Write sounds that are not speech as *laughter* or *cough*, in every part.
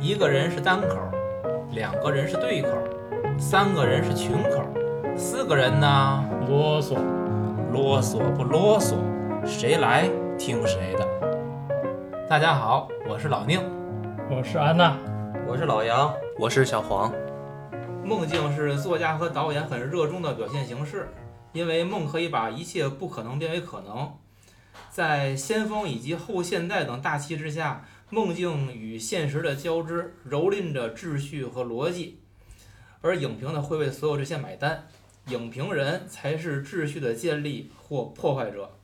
一个人是单口，两个人是对口，三个人是群口，四个人呢？啰嗦，啰嗦不啰嗦？谁来听谁的？大家好，我是老宁。我是安娜，我是老杨，我是小黄。梦境是作家和导演很热衷的表现形式，因为梦可以把一切不可能变为可能。在先锋以及后现代等大旗之下，梦境与现实的交织，蹂躏着秩序和逻辑。而影评呢，会为所有这些买单。影评人才是秩序的建立或破坏者。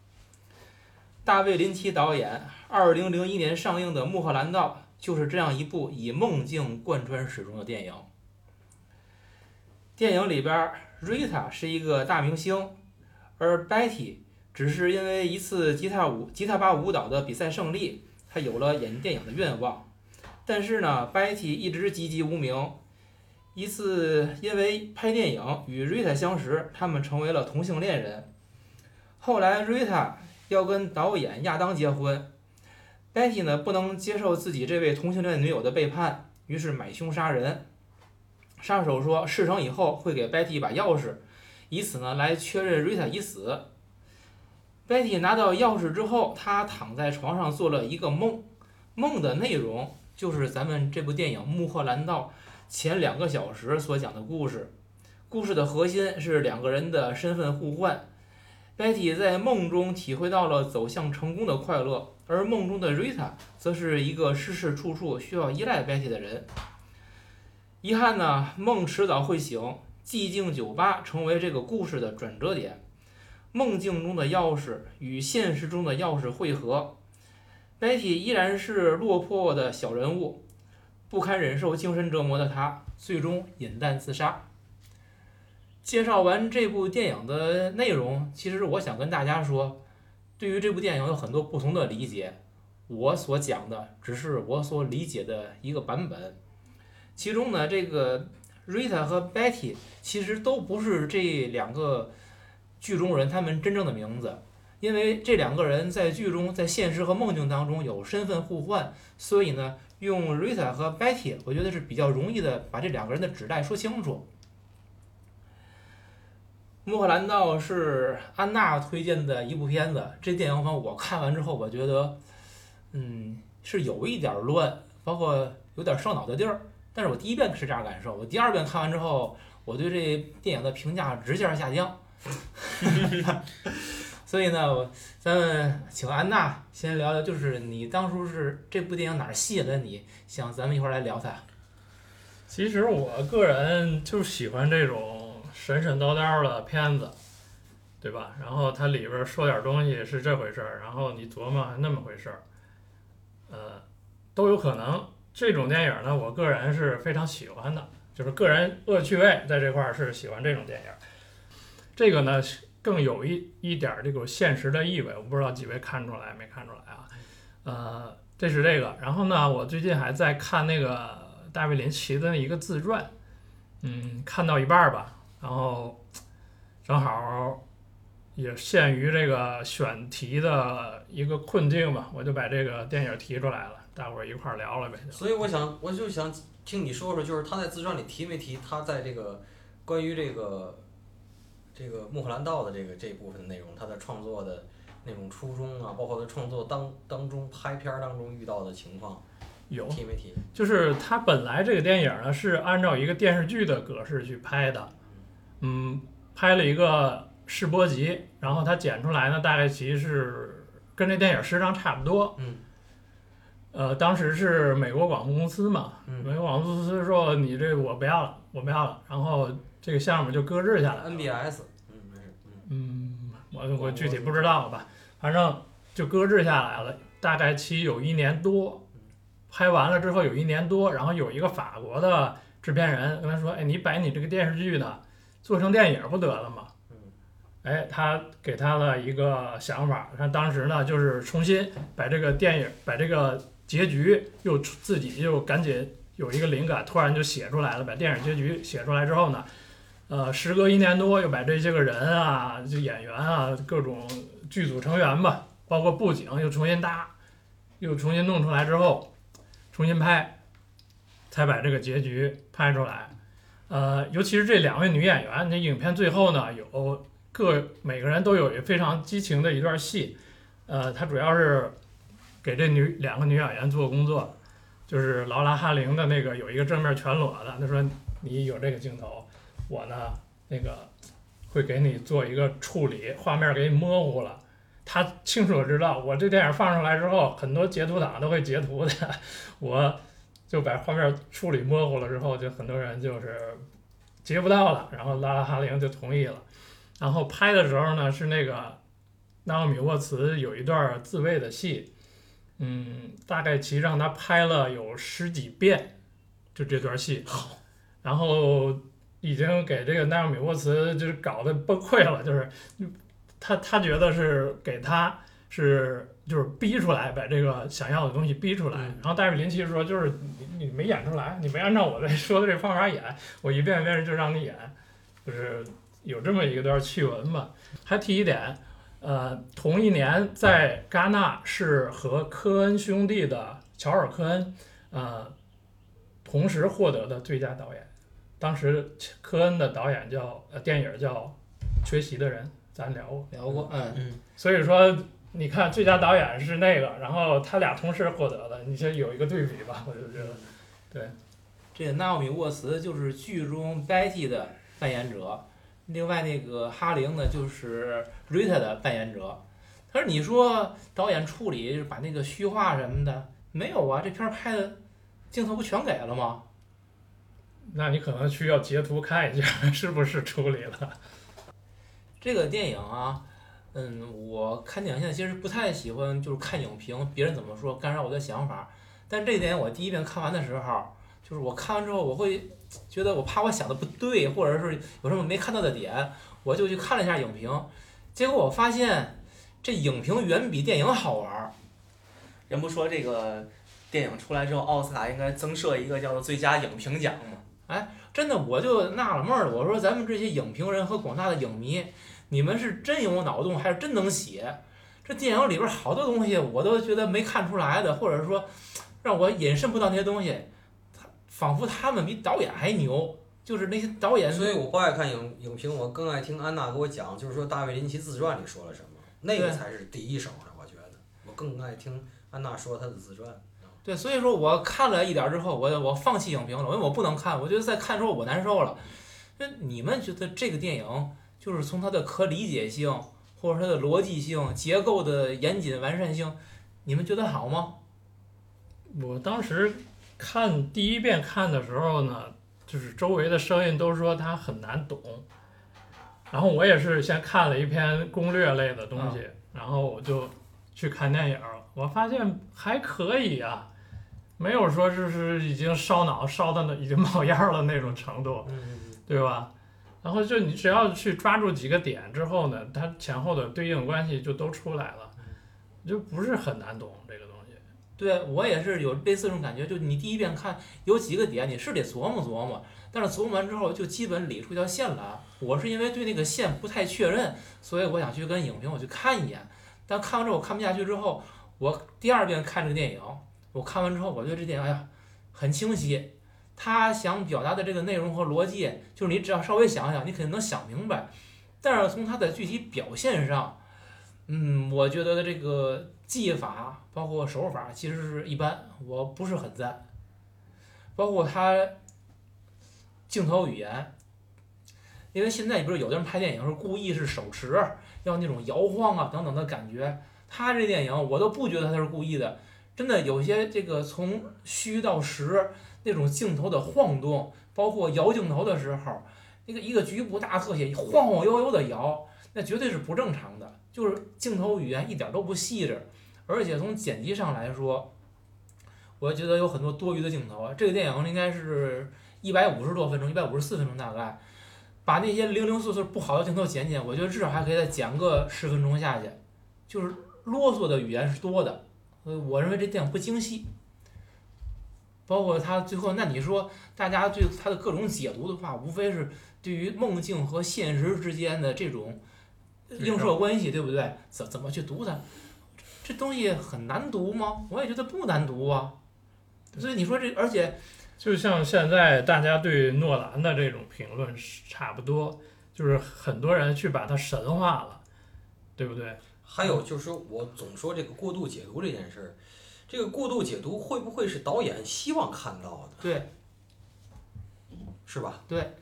大卫林奇导演2001年上映的《穆赫兰道》就是这样一部以梦境贯穿始终的电影。电影里边，Rita 是一个大明星，而 Betty 只是因为一次吉他舞吉他吧舞蹈的比赛胜利，她有了演电影的愿望。但是呢，Betty 一直籍籍无名。一次因为拍电影与 Rita 相识，他们成为了同性恋人。后来 Rita 要跟导演亚当结婚，Betty 呢不能接受自己这位同性恋女友的背叛，于是买凶杀人。杀手说事成以后会给 Betty 一把钥匙，以此呢来确认 Rita 已死。Betty 拿到钥匙之后，她躺在床上做了一个梦，梦的内容就是咱们这部电影《穆赫兰道》前两个小时所讲的故事。故事的核心是两个人的身份互换。Betty 在梦中体会到了走向成功的快乐，而梦中的 Rita 则是一个事事处处需要依赖 Betty 的人。遗憾呢，梦迟早会醒。寂静酒吧成为这个故事的转折点，梦境中的钥匙与现实中的钥匙汇合。Betty 依然是落魄的小人物，不堪忍受精神折磨的她，最终饮弹自杀。介绍完这部电影的内容，其实我想跟大家说，对于这部电影有很多不同的理解，我所讲的只是我所理解的一个版本。其中呢，这个 Rita 和 Betty 其实都不是这两个剧中人他们真正的名字，因为这两个人在剧中在现实和梦境当中有身份互换，所以呢，用 Rita 和 Betty，我觉得是比较容易的把这两个人的指代说清楚。《穆赫兰道》是安娜推荐的一部片子，这电影方我看完之后，我觉得，嗯，是有一点乱，包括有点烧脑的地儿。但是我第一遍是这样感受，我第二遍看完之后，我对这电影的评价直线下降。*laughs* 所以呢，我咱们请安娜先聊聊，就是你当初是这部电影哪儿吸引了你，想咱们一块儿来聊它。其实我个人就喜欢这种神神叨叨的片子，对吧？然后它里边说点东西是这回事儿，然后你琢磨还那么回事儿，呃，都有可能。这种电影呢，我个人是非常喜欢的，就是个人恶趣味在这块儿是喜欢这种电影。这个呢更有一一点儿这个现实的意味，我不知道几位看出来没看出来啊？呃，这是这个。然后呢，我最近还在看那个大卫林奇的一个自传，嗯，看到一半儿吧，然后正好也限于这个选题的一个困境吧，我就把这个电影提出来了。大伙儿一块儿聊了呗。所以我想，我就想听你说说，就是他在自传里提没提他在这个关于这个这个穆赫兰道的这个这部分内容，他的创作的那种初衷啊，包括他创作当当中拍片儿当中遇到的情况，有提没提？就是他本来这个电影呢是按照一个电视剧的格式去拍的，嗯，拍了一个试播集，然后他剪出来呢，大概其实跟这电影时长差不多，嗯。呃，当时是美国广播公司嘛，美国广播公司说你这我不要了，我不要了，然后这个项目就搁置下来。NBS，嗯，没事，嗯，我我具体不知道吧，反正就搁置下来了，大概期有一年多，拍完了之后有一年多，然后有一个法国的制片人跟他说，哎，你把你这个电视剧呢做成电影不得了吗？哎，他给他了一个想法，他当时呢就是重新把这个电影把这个。结局又自己又赶紧有一个灵感，突然就写出来了。把电影结局写出来之后呢，呃，时隔一年多，又把这些个人啊，就演员啊，各种剧组成员吧，包括布景又重新搭，又重新弄出来之后，重新拍，才把这个结局拍出来。呃，尤其是这两位女演员，那影片最后呢有各每个人都有非常激情的一段戏。呃，他主要是给这女两个女演员做工作，就是劳拉哈林的那个有一个正面全裸的，他说你有这个镜头，我呢那个会给你做一个处理，画面给你模糊了。他清楚地知道，我这电影放出来之后，很多截图党都会截图的，我就把画面处理模糊了之后，就很多人就是截不到了，然后拉拉哈林就同意了。然后拍的时候呢，是那个纳奥米沃茨有一段自慰的戏，嗯，大概其实让他拍了有十几遍，就这段戏，然后已经给这个奈奥米沃茨就是搞得崩溃了，就是。他他觉得是给他是就是逼出来把这个想要的东西逼出来，然后戴维林奇说就是你你没演出来，你没按照我的说的这方法演，我一遍一遍就让你演，就是有这么一个段趣闻吧。还提一点，呃，同一年在戛纳是和科恩兄弟的乔尔科恩，呃，同时获得的最佳导演。当时科恩的导演叫呃电影叫《缺席的人》。咱聊过，聊过，嗯嗯，所以说你看最佳导演是那个，然后他俩同时获得的，你先有一个对比吧，我就觉得，对，这个纳奥米沃茨就是剧中 Betty 的扮演者，另外那个哈林呢就是 Rita 的扮演者。他说：“你说导演处理就是把那个虚化什么的没有啊？这片儿拍的镜头不全给了吗？那你可能需要截图看一下 *laughs* 是不是处理了。”这个电影啊，嗯，我看电影现在其实不太喜欢，就是看影评，别人怎么说干扰我的想法。但这个电影我第一遍看完的时候，就是我看完之后，我会觉得我怕我想的不对，或者是有什么没看到的点，我就去看了一下影评。结果我发现这影评远比电影好玩儿。人不说这个电影出来之后，奥斯卡应该增设一个叫做最佳影评奖吗？哎，真的我就纳了闷儿了，我说咱们这些影评人和广大的影迷。你们是真有脑洞，还是真能写？这电影里边好多东西我都觉得没看出来的，或者说让我引申不到那些东西，他仿佛他们比导演还牛。就是那些导演，所以我不爱看影影评，我更爱听安娜给我讲，就是说大卫林奇自传里说了什么，那个才是第一手的。我觉得我更爱听安娜说她的自传。对，所以说我看了一点之后，我我放弃影评了，因为我不能看，我觉得再看之后我难受了。那你们觉得这个电影？就是从它的可理解性，或者它的逻辑性、结构的严谨完善性，你们觉得好吗？我当时看第一遍看的时候呢，就是周围的声音都说它很难懂，然后我也是先看了一篇攻略类的东西，然后我就去看电影，我发现还可以啊，没有说就是已经烧脑烧的那已经冒烟了那种程度，对吧？然后就你只要去抓住几个点之后呢，它前后的对应关系就都出来了，就不是很难懂这个东西。对我也是有类似这种感觉，就你第一遍看有几个点你是得琢磨琢磨，但是琢磨完之后就基本理出一条线来。我是因为对那个线不太确认，所以我想去跟影评我去看一眼，但看完之后我看不下去之后，我第二遍看这个电影，我看完之后我觉得这电影哎呀很清晰。他想表达的这个内容和逻辑，就是你只要稍微想想，你肯定能想明白。但是从他的具体表现上，嗯，我觉得这个技法包括手法其实是一般，我不是很赞。包括他镜头语言，因为现在不是有的人拍电影是故意是手持，要那种摇晃啊等等的感觉。他这电影我都不觉得他是故意的，真的有些这个从虚到实。那种镜头的晃动，包括摇镜头的时候，那个一个局部大特写晃晃悠悠的摇，那绝对是不正常的。就是镜头语言一点都不细致，而且从剪辑上来说，我觉得有很多多余的镜头。这个电影应该是一百五十多分钟，一百五十四分钟大概，把那些零零碎碎不好的镜头剪剪，我觉得至少还可以再剪个十分钟下去。就是啰嗦的语言是多的，所以我认为这电影不精细。包括他最后，那你说大家对他的各种解读的话，无非是对于梦境和现实之间的这种映射关系，对不对？怎怎么去读它？这东西很难读吗？我也觉得不难读啊。所以你说这，而且就像现在大家对诺兰的这种评论差不多，就是很多人去把它神化了，对不对？还有就是我总说这个过度解读这件事儿，这个过度解读会不会是导演希望看到的，对是吧？对，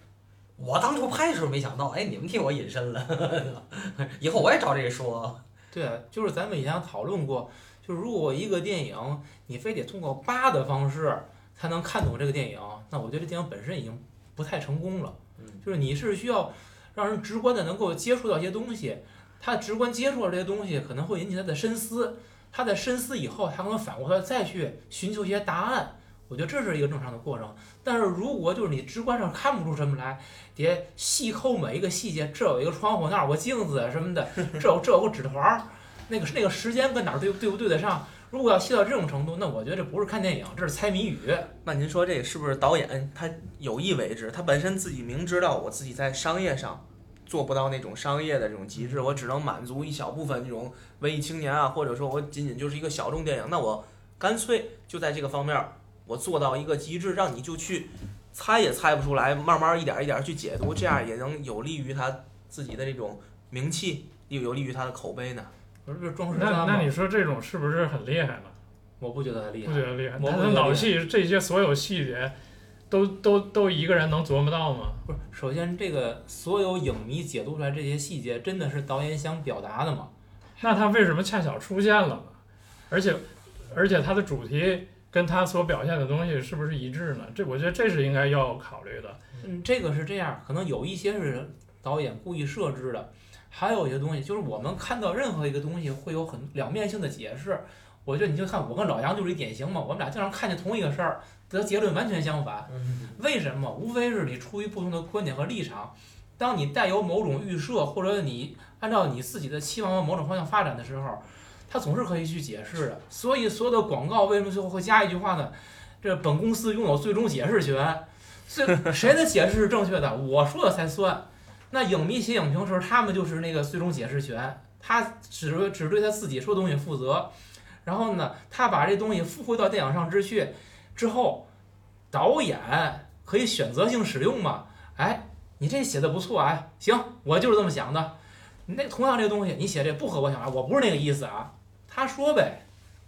我当初拍的时候没想到，哎，你们替我隐身了，*laughs* 以后我也找这个说。对啊，就是咱们以前讨论过，就是如果一个电影你非得通过扒的方式才能看懂这个电影，那我觉得这电影本身已经不太成功了。嗯，就是你是需要让人直观的能够接触到一些东西，他直观接触到这些东西，可能会引起他的深思，他在深思以后，他可能反过来再去寻求一些答案。我觉得这是一个正常的过程。但是如果就是你直观上看不出什么来，得细抠每一个细节，这有一个窗户，那儿有个镜子什么的，*laughs* 这有这有个纸团儿，那个那个时间跟哪儿对对不对得上？如果要细到这种程度，那我觉得这不是看电影，这是猜谜语。那您说这个是不是导演他有意为之？他本身自己明知道我自己在商业上做不到那种商业的这种极致，我只能满足一小部分这种文艺青年啊，或者说我仅仅就是一个小众电影，那我干脆就在这个方面儿我做到一个极致，让你就去猜也猜不出来，慢慢一点一点去解读，这样也能有利于他自己的这种名气，又有利于他的口碑呢。不是装饰那？那你说这种是不是很厉害呢？我不觉得他厉害。不觉得厉害？我他的脑不觉得厉害戏这些所有细节，都都都一个人能琢磨到吗？不是，首先这个所有影迷解读出来这些细节，真的是导演想表达的吗？那他为什么恰巧出现了呢？而且而且他的主题跟他所表现的东西是不是一致呢？这我觉得这是应该要考虑的。嗯，这个是这样，可能有一些是导演故意设置的，还有一些东西就是我们看到任何一个东西会有很两面性的解释。我觉得你就看我跟老杨就是一典型嘛，我们俩经常看见同一个事儿，得结论完全相反。嗯，为什么？无非是你出于不同的观点和立场，当你带有某种预设，或者你按照你自己的期望往某种方向发展的时候，他总是可以去解释的。所以所有的广告为什么最后会加一句话呢？这本公司拥有最终解释权，最谁的解释是正确的，*laughs* 我说的才算。那影迷写影评时候，他们就是那个最终解释权，他只只对他自己说的东西负责。然后呢，他把这东西复回到电影上之去之后，导演可以选择性使用嘛？哎，你这写的不错啊，行，我就是这么想的。那同样这个东西，你写这不合我想法，我不是那个意思啊。他说呗，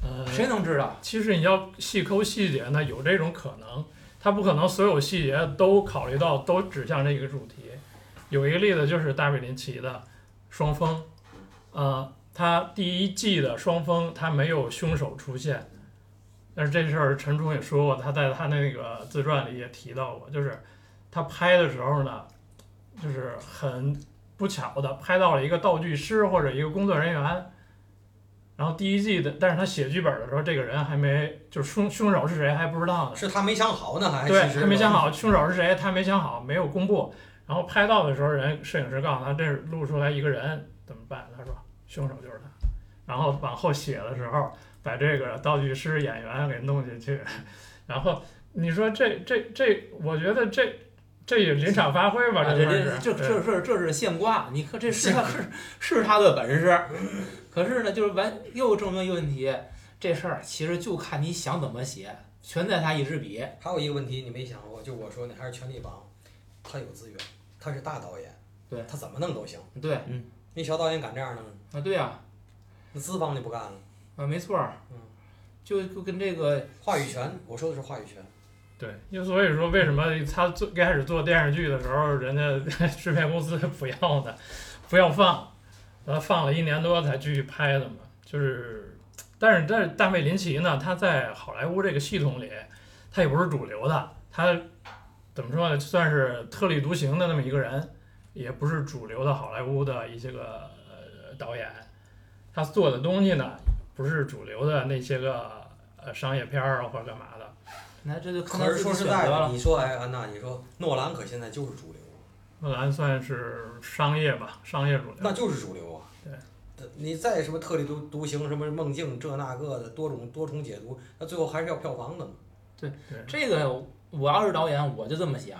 呃，谁能知道？其实你要细抠细节呢，有这种可能，他不可能所有细节都考虑到，都指向这个主题。有一个例子就是大卫林奇的《双峰》，呃，他第一季的双峰他没有凶手出现，但是这事儿陈冲也说过，他在他那个自传里也提到过，就是他拍的时候呢，就是很不巧的拍到了一个道具师或者一个工作人员。然后第一季的，但是他写剧本的时候，这个人还没，就是凶凶手是谁还不知道呢。是他没想好呢，还对，他没想好凶手是谁，他没想好，没有公布。然后拍到的时候，人摄影师告诉他，这是录出来一个人，怎么办？他说凶手就是他。然后往后写的时候，把这个道具师演员给弄进去。然后你说这这这，我觉得这这也临场发挥吧，啊，这这。这这对这这这是现挂，你看这是他是是他的本事，*laughs* 可是呢，就是完又证明一个问题，这事儿其实就看你想怎么写，全在他一支笔。还有一个问题你没想过，就我说的还是权力榜，他有资源，他是大导演，对他怎么弄都行。对，嗯那小导演敢这样弄，啊，对呀、那资方就不干了。啊，没错儿嗯，就就跟这个话语权，我说的是话语权。对，就所以说为什么他做开始做电视剧的时候，人家 *laughs* 制片公司不要呢，不要放，呃，放了一年多才继续拍的嘛。就是，但是但是大卫林奇呢，他在好莱坞这个系统里，他也不是主流的，他怎么说呢，算是特立独行的那么一个人，也不是主流的好莱坞的一些个呃导演，他做的东西呢，不是主流的那些个呃商业片儿啊或者干嘛的。那这就可自己是说实在的。你说哎安娜，你说诺兰可现在就是主流，诺兰算是商业吧，商业主流。那就是主流。你再什么特立独独行，什么梦境这那个的多种多重解读，那最后还是要票房的嘛。对这个我要是导演，我就这么想，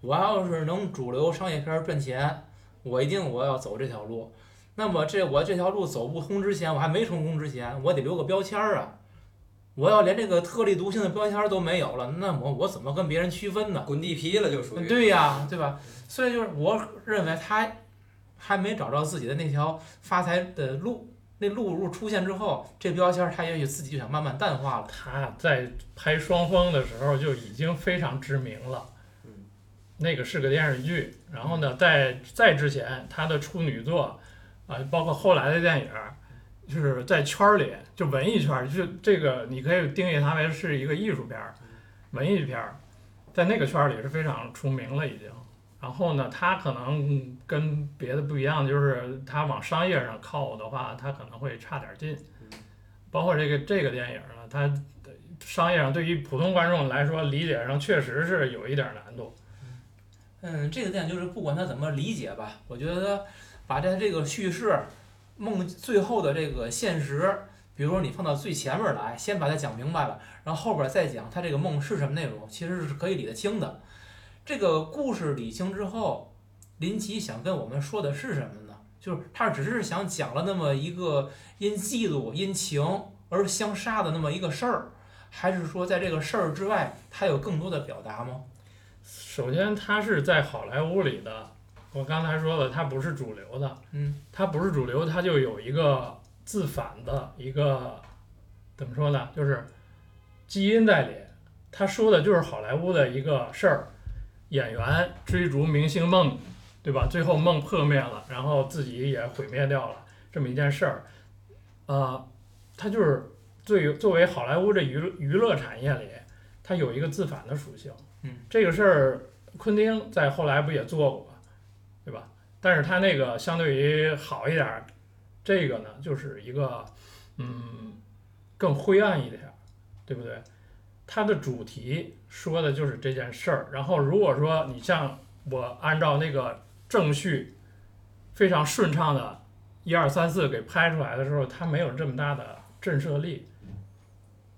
我要是能主流商业片儿赚钱，我一定我要走这条路。那么这我这条路走不通之前，我还没成功之前，我得留个标签儿啊。我要连这个特立独行的标签儿都没有了，那我我怎么跟别人区分呢？滚地皮了就属于。对呀，对吧？所以就是我认为他还没找着自己的那条发财的路，那路如果出现之后，这标签儿他也许自己就想慢慢淡化了。他在拍《双峰》的时候就已经非常知名了嗯，那个是个电视剧。然后呢，在在之前他的处女作，啊、包括后来的电影儿，就是在圈儿里，就文艺圈儿，就是这个你可以定义它为是一个艺术片儿、文艺片儿，在那个圈儿里是非常出名了已经。然后呢，他可能跟别的不一样，就是他往商业上靠的话，他可能会差点劲。包括这个这个电影呢，它商业上对于普通观众来说理解上确实是有一点难度。嗯，这个电影就是不管他怎么理解吧，我觉得把这这个叙事梦最后的这个现实，比如说你放到最前面来，先把它讲明白了，然后后边再讲他这个梦是什么内容，其实是可以理得清的。这个故事理清之后，林奇想跟我们说的是什么呢？就是他只是想讲了那么一个因嫉妒、因情而相杀的那么一个事儿，还是说在这个事儿之外，他有更多的表达吗？首先，他是在好莱坞里的，我刚才说了，他不是主流的，嗯，他不是主流，他就有一个自反的一个怎么说呢？就是基因在里。他说的就是好莱坞的一个事儿，演员追逐明星梦，对吧？最后梦破灭了，然后自己也毁灭掉了，这么一件事儿。呃，它就是最作为好莱坞这娱乐娱乐产业里，它有一个自反的属性。嗯，这个事儿，昆汀在后来不也做过，对吧？但是他那个相对于好一点儿，这个呢就是一个嗯更灰暗一点儿，对不对？它的主题说的就是这件事儿。然后如果说你像我按照那个正序非常顺畅的一二三四给拍出来的时候，它没有这么大的震慑力，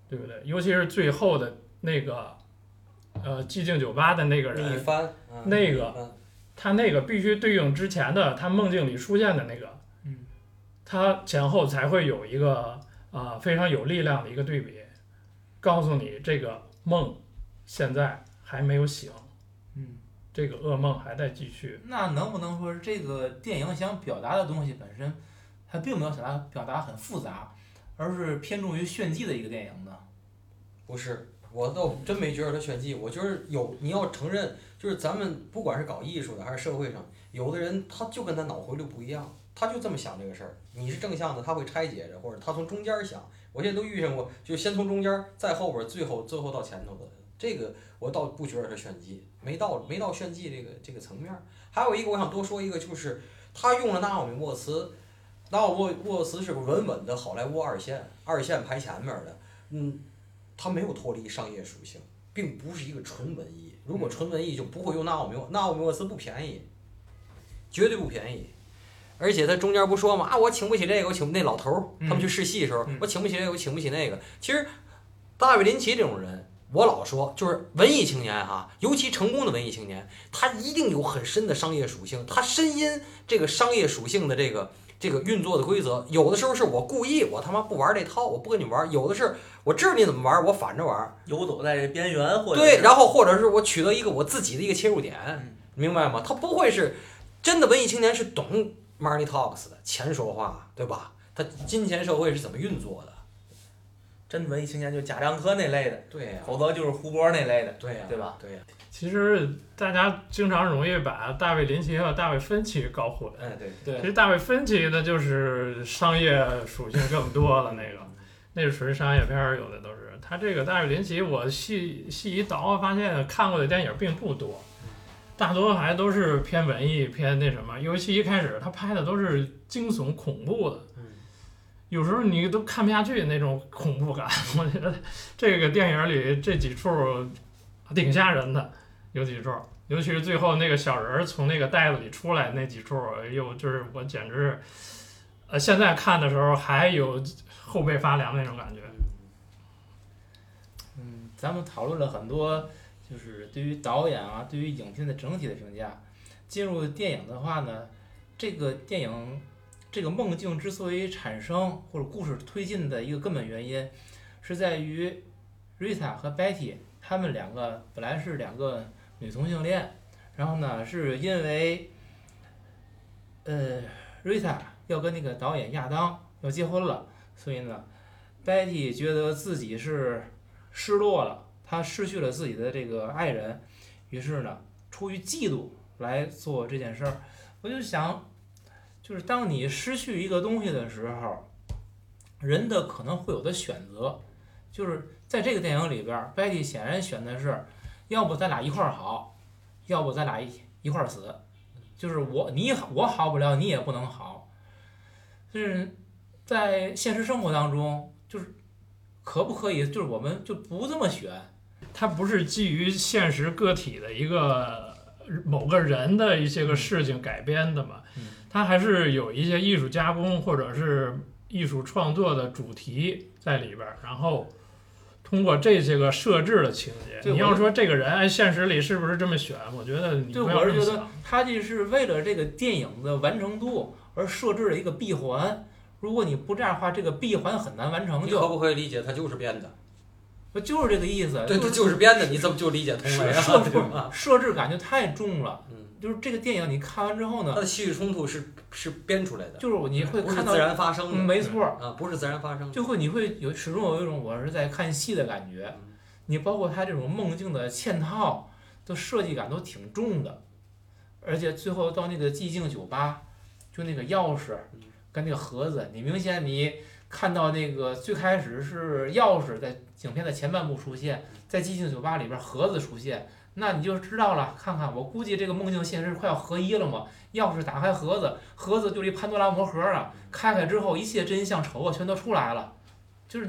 对不对？尤其是最后的那个呃寂静酒吧的那个人，嗯那个他那个必须对应之前的他梦境里出现的那个，嗯，他前后才会有一个啊、呃非常有力量的一个对比，告诉你这个梦现在还没有醒，嗯，这个噩梦还在继续。那能不能说是这个电影想表达的东西本身，它并没有想达表达很复杂，而是偏重于炫技的一个电影呢？不是，我倒真没觉得它炫技，我就是有你要承认，就是咱们不管是搞艺术的还是社会上，有的人他就跟他脑回路不一样，他就这么想这个事儿。你是正向的，他会拆解着，或者他从中间儿想。我现在都遇上过，就先从中间儿，再后边儿，最后最后到前头的。这个我倒不觉得是炫技，没到没到炫技这个这个层面儿。还有一个我想多说一个，就是他用了纳奥米沃茨，纳奥沃沃茨是个稳稳的好莱坞二线，二线排前面儿的，嗯，他没有脱离商业属性，并不是一个纯文艺。如果纯文艺，就不会用纳奥米沃，纳奥米沃茨不便宜，绝对不便宜。而且他中间不说嘛啊，我请不起这个，我请不那老头儿，他们去试戏的时候，嗯我请不起这个，我请不起那个。其实，大卫林奇这种人，我老说就是文艺青年哈、尤其成功的文艺青年，他一定有很深的商业属性，他深谙这个商业属性的这个这个运作的规则。有的时候是我故意，我他妈不玩这套，我不跟你玩；有的是我知道你怎么玩，我反着玩。游走在这边缘，或者对，然后或者是我取得一个我自己的一个切入点，嗯明白吗？他不会是真的文艺青年是懂 money talks 的，钱说话，对吧？他金钱社会是怎么运作的？真文艺青年就贾樟柯那类的，对呀、否则就是胡波那类的。对呀、对吧？对呀、其实大家经常容易把大卫林奇和大卫芬奇搞混。哎对，对其实大卫芬奇呢，就是商业属性更多了，那个那是纯商业片儿，有的都是。他这个大卫林奇，我细细一倒，发现看过的电影并不多，大多还都是偏文艺、偏那什么。尤其一开始他拍的都是惊悚恐怖的，嗯有时候你都看不下去那种恐怖感。*laughs* 我觉得这个电影里这几处挺吓人的，有几处，尤其是最后那个小人儿从那个袋子里出来那几处，哎呦，就是我简直是，呃，现在看的时候还有后背发凉那种感觉。嗯，咱们讨论了很多，就是对于导演啊，对于影片的整体的评价。进入电影的话呢，这个电影这个梦境之所以产生或者故事推进的一个根本原因，是在于 Rita 和 Betty 他们两个本来是两个女同性恋，然后呢是因为呃 Rita 要跟那个导演亚当要结婚了，所以呢 Betty 觉得自己是失落了，他失去了自己的这个爱人，于是呢出于嫉妒来做这件事儿。我就想，就是当你失去一个东西的时候，人的可能会有的选择，就是在这个电影里边，Betty 显然选的是，要不咱俩一块儿好，要不咱俩一一块儿死，就是我你我好不了，你也不能好，就是在现实生活当中，就是可不可以，就是我们就不这么选，它不是基于现实个体的一个某个人的一些个事情改编的嘛嗯，它还是有一些艺术加工或者是艺术创作的主题在里边儿，然后通过这些个设置的情节，你要说这个人哎现实里是不是这么选，我觉得你对，不要我是觉得这么想。它这是为了这个电影的完成度而设置了一个闭环。如果你不这样的话，这个闭环很难完成你。可不可以理解它就是编的？不就是这个意思？对，它就是编的，你怎么就理解通了呀？设置？设置感就太重了。嗯，就是这个电影你看完之后呢，它的戏剧冲突是是编出来的，就是你会看到自，然发生的。嗯没错，啊，不是自然发生的。就会你会有始终有一种我是在看戏的感觉。嗯你包括它这种梦境的嵌套的设计感都挺重的，而且最后到那个寂静酒吧，就那个钥匙嗯跟那个盒子，你明显你看到那个最开始是钥匙在影片的前半部出现，在寂静酒吧里边盒子出现，那你就知道了。看看我估计这个梦境现实快要合一了嘛。钥匙打开盒子，盒子就是一潘多拉魔盒啊，开开之后一切真相丑恶全都出来了，就是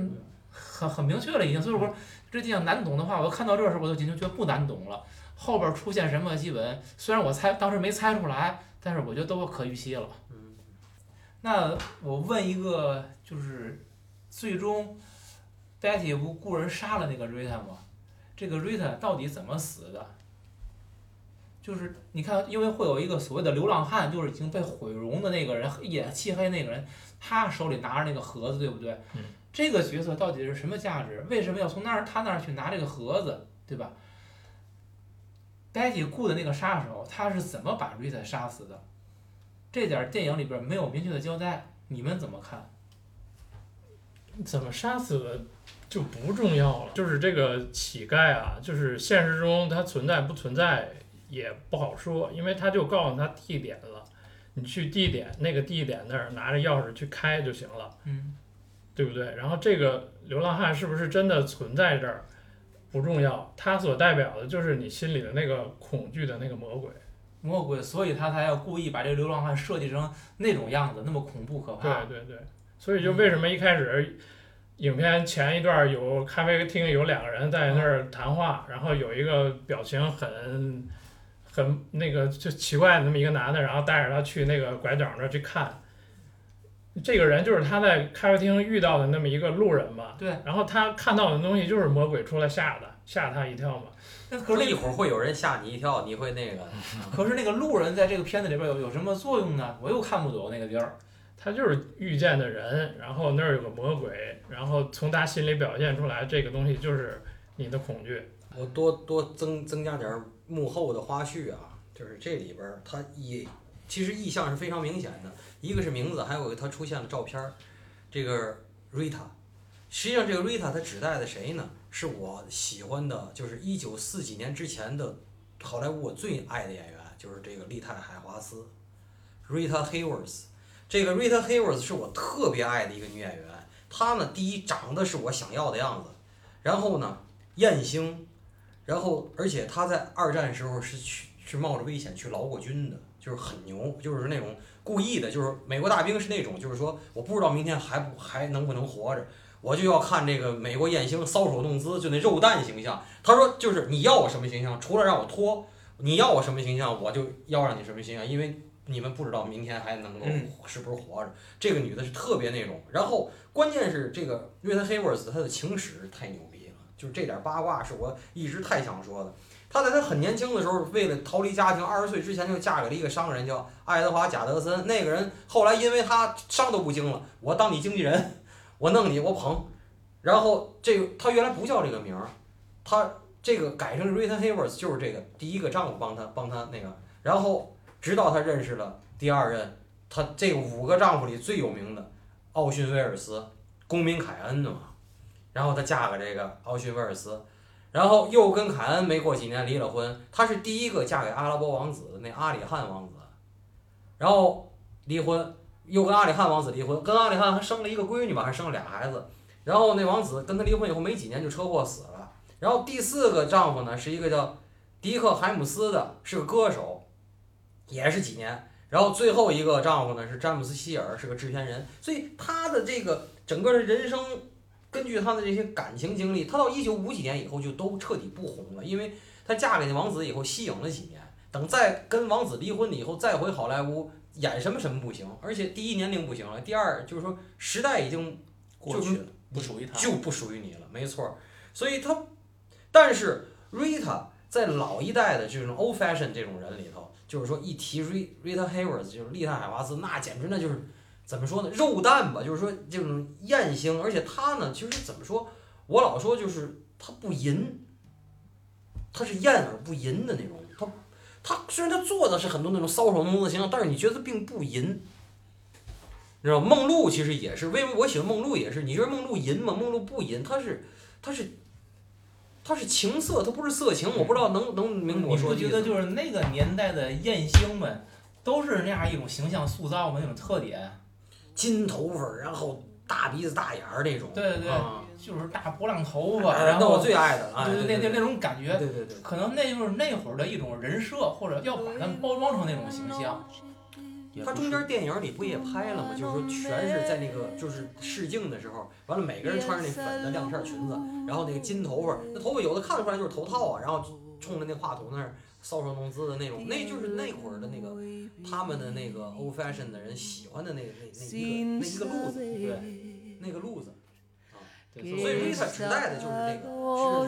很很明确了已经。所以我说这电影难懂的话，我看到这儿时候我就已经觉得不难懂了。后边出现什么基本虽然我猜当时没猜出来，但是我觉得都可预期了。嗯，那我问一个，就是最终 Betty 不雇人杀了那个 Rita 吗？这个 Rita 到底怎么死的？就是你看，因为会有一个所谓的流浪汉，就是已经被毁容的那个人，一脸漆黑那个人，他手里拿着那个盒子，对不对？嗯这个角色到底是什么价值？为什么要从那儿他那儿去拿这个盒子，对吧？Betty 雇的那个杀手，他是怎么把 Rita 杀死的？这点儿电影里边没有明确的交代，你们怎么看？怎么杀死的就不重要了，就是这个乞丐啊，就是现实中他存在不存在也不好说，因为他就告诉他地点了，你去地点那个地点那儿拿着钥匙去开就行了，嗯，对不对？然后这个流浪汉是不是真的存在这儿不重要，他所代表的就是你心里的那个恐惧的那个魔鬼。魔鬼，所以他才要故意把这个流浪汉设计成那种样子，那么恐怖可怕。对对对，所以就为什么一开始影片前一段有咖啡厅有两个人在那儿谈话，然后有一个表情很很那个就奇怪的那么一个男的，然后带着他去那个拐角那儿去看。这个人就是他在咖啡厅遇到的那么一个路人嘛，对，然后他看到的东西就是魔鬼出来吓的，吓他一跳嘛。那可是一会儿会有人吓你一跳，你会那个。*laughs* 可是那个路人在这个片子里边有有什么作用呢？我又看不懂那个地儿。他就是遇见的人，然后那儿有个魔鬼，然后从他心里表现出来这个东西就是你的恐惧。我多多增增加点儿幕后的花絮啊，就是这里边儿它意其实意象是非常明显的，一个是名字，还有一个它出现了照片儿，这个 Rita，实际上这个 Rita 它指代的谁呢？是我喜欢的，就是一九四几年之前的好莱坞我最爱的演员，就是这个丽泰海华斯，Rita Hayworth。这个 Rita Hayworth 是我特别爱的一个女演员，她呢第一长得是我想要的样子，然后呢艳星。然后，而且她在二战时候是去是冒着危险去劳过军的，就是很牛，就是那种故意的，就是美国大兵是那种，就是说我不知道明天还不还能不能活着，我就要看这个美国艳星搔首弄姿，就那肉蛋形象。他说就是你要我什么形象，除了让我脱，你要我什么形象，我就要让你什么形象，因为你们不知道明天还能够嗯是不是活着。这个女的是特别那种，然后关键是这个瑞特黑沃斯她的情史太牛逼了，就是这点八卦是我一直太想说的。她在她很年轻的时候，为了逃离家庭，二十岁之前就嫁给了一个商人，叫爱德华·贾德森。那个人后来因为她伤都不轻了，我当你经纪人，我弄你，我捧。然后这个他原来不叫这个名儿，他这个改成 Rita Hayworth 就是这个第一个丈夫帮他帮他那个，然后直到他认识了第二任，他这五个丈夫里最有名的奥逊威尔斯，公民凯恩的嘛，然后她嫁给这个奥逊威尔斯，然后又跟凯恩没过几年离了婚，她是第一个嫁给阿拉伯王子的那阿里汗王子，然后离婚，又跟阿里汗王子离婚，跟阿里汗还生了一个闺女吧，还生了俩孩子，然后那王子跟她离婚以后没几年就车祸死了，然后第四个丈夫呢是一个叫迪克海姆斯的，是个歌手，也是几年。然后最后一个丈夫呢是詹姆斯希尔，是个制片人，所以她的这个整个的人生，根据她的这些感情经历，她到一九五几年以后就都彻底不红了，因为她嫁给那王子以后息影了几年，等再跟王子离婚了以后再回好莱坞演什么什么不行，而且第一年龄不行了，第二就是说时代已经过去了，不属于他。就不属于你了，没错儿。所以他，但是 Rita 在老一代的这种 old fashion 这种人里头，就是说一提 Ri- Rita Hayworth，就是丽塔海华斯，那简直那就是怎么说呢，肉蛋吧，就是说这种艳星，而且她呢，其实怎么说，我老说就是她不淫，她是艳而不淫的那种。她她虽然他做的是很多那种搔首弄姿的形象，但是你觉得并不淫。你知道梦露其实也是，为什么我喜欢梦露也是？你觉得梦露淫吗？梦露不淫，她是，她是，她是情色，她不是色情。我不知道能能明白我说的意思吗。觉得就是那个年代的艳星们，都是那样一种形象塑造的那种特点？金头发儿，然后大鼻子大眼儿那种。对对对啊就是大波浪头发，哎然后那我最爱的啊，对对那那那种感觉，对对对，可能那就是那会儿的一种人设，或者要把它包装成那种形象。他中间电影里不也拍了吗？就是说全是在那个就是试镜的时候，完了每个人穿着那粉的亮片裙子，然后那个金头发，那头发有的看得出来就是头套啊，然后冲着那话筒那儿搔首弄姿的那种，那就是那会儿的那个他们的那个 old fashion 的人喜欢的那个那那一个那一个路子，对，那个路子。对，所以所以 Rita 指代的就是这个，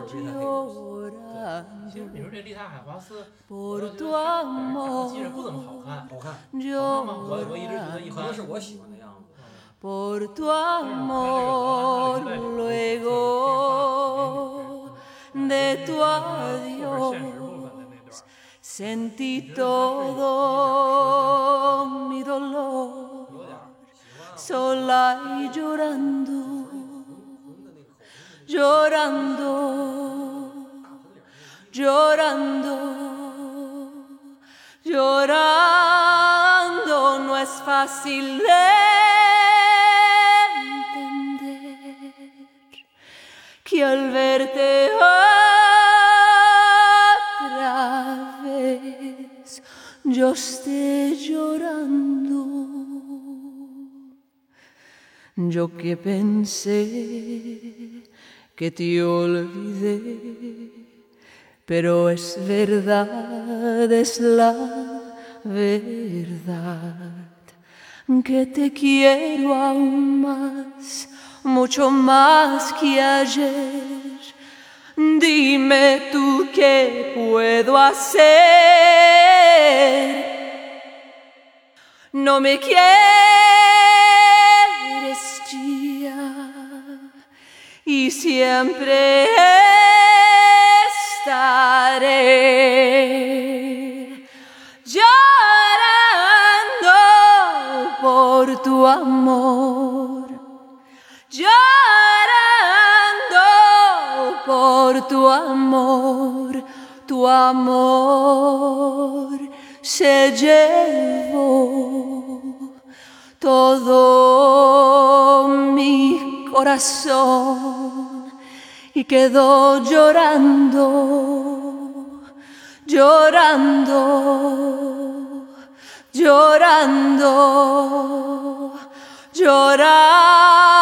是就是 Rita Hayworth，其实你说这丽塔海华斯， por 我就 tu 觉得她长 amor 得不怎么好看。好看，yo 我我一直觉得一般可能。是我喜欢的样子。 por tu amor luego de tu 后边现实部 adiós 分的那段儿。 sentí todo mi dolor 有点儿 sola y llorando Llorando llorando llorando no es fácil de entender que al verte otra vez yo esté llorando. Yo que pensé que te olvidé, pero es verdad, es la verdad, que te quiero aún más, mucho más que ayer. Dime tú qué puedo hacer. No me quieres y siempre estaré llorando por tu amor, llorando por tu amor, tu amor se llevó todo mi corazón y quedó llorando, llorando, llorando, llorando.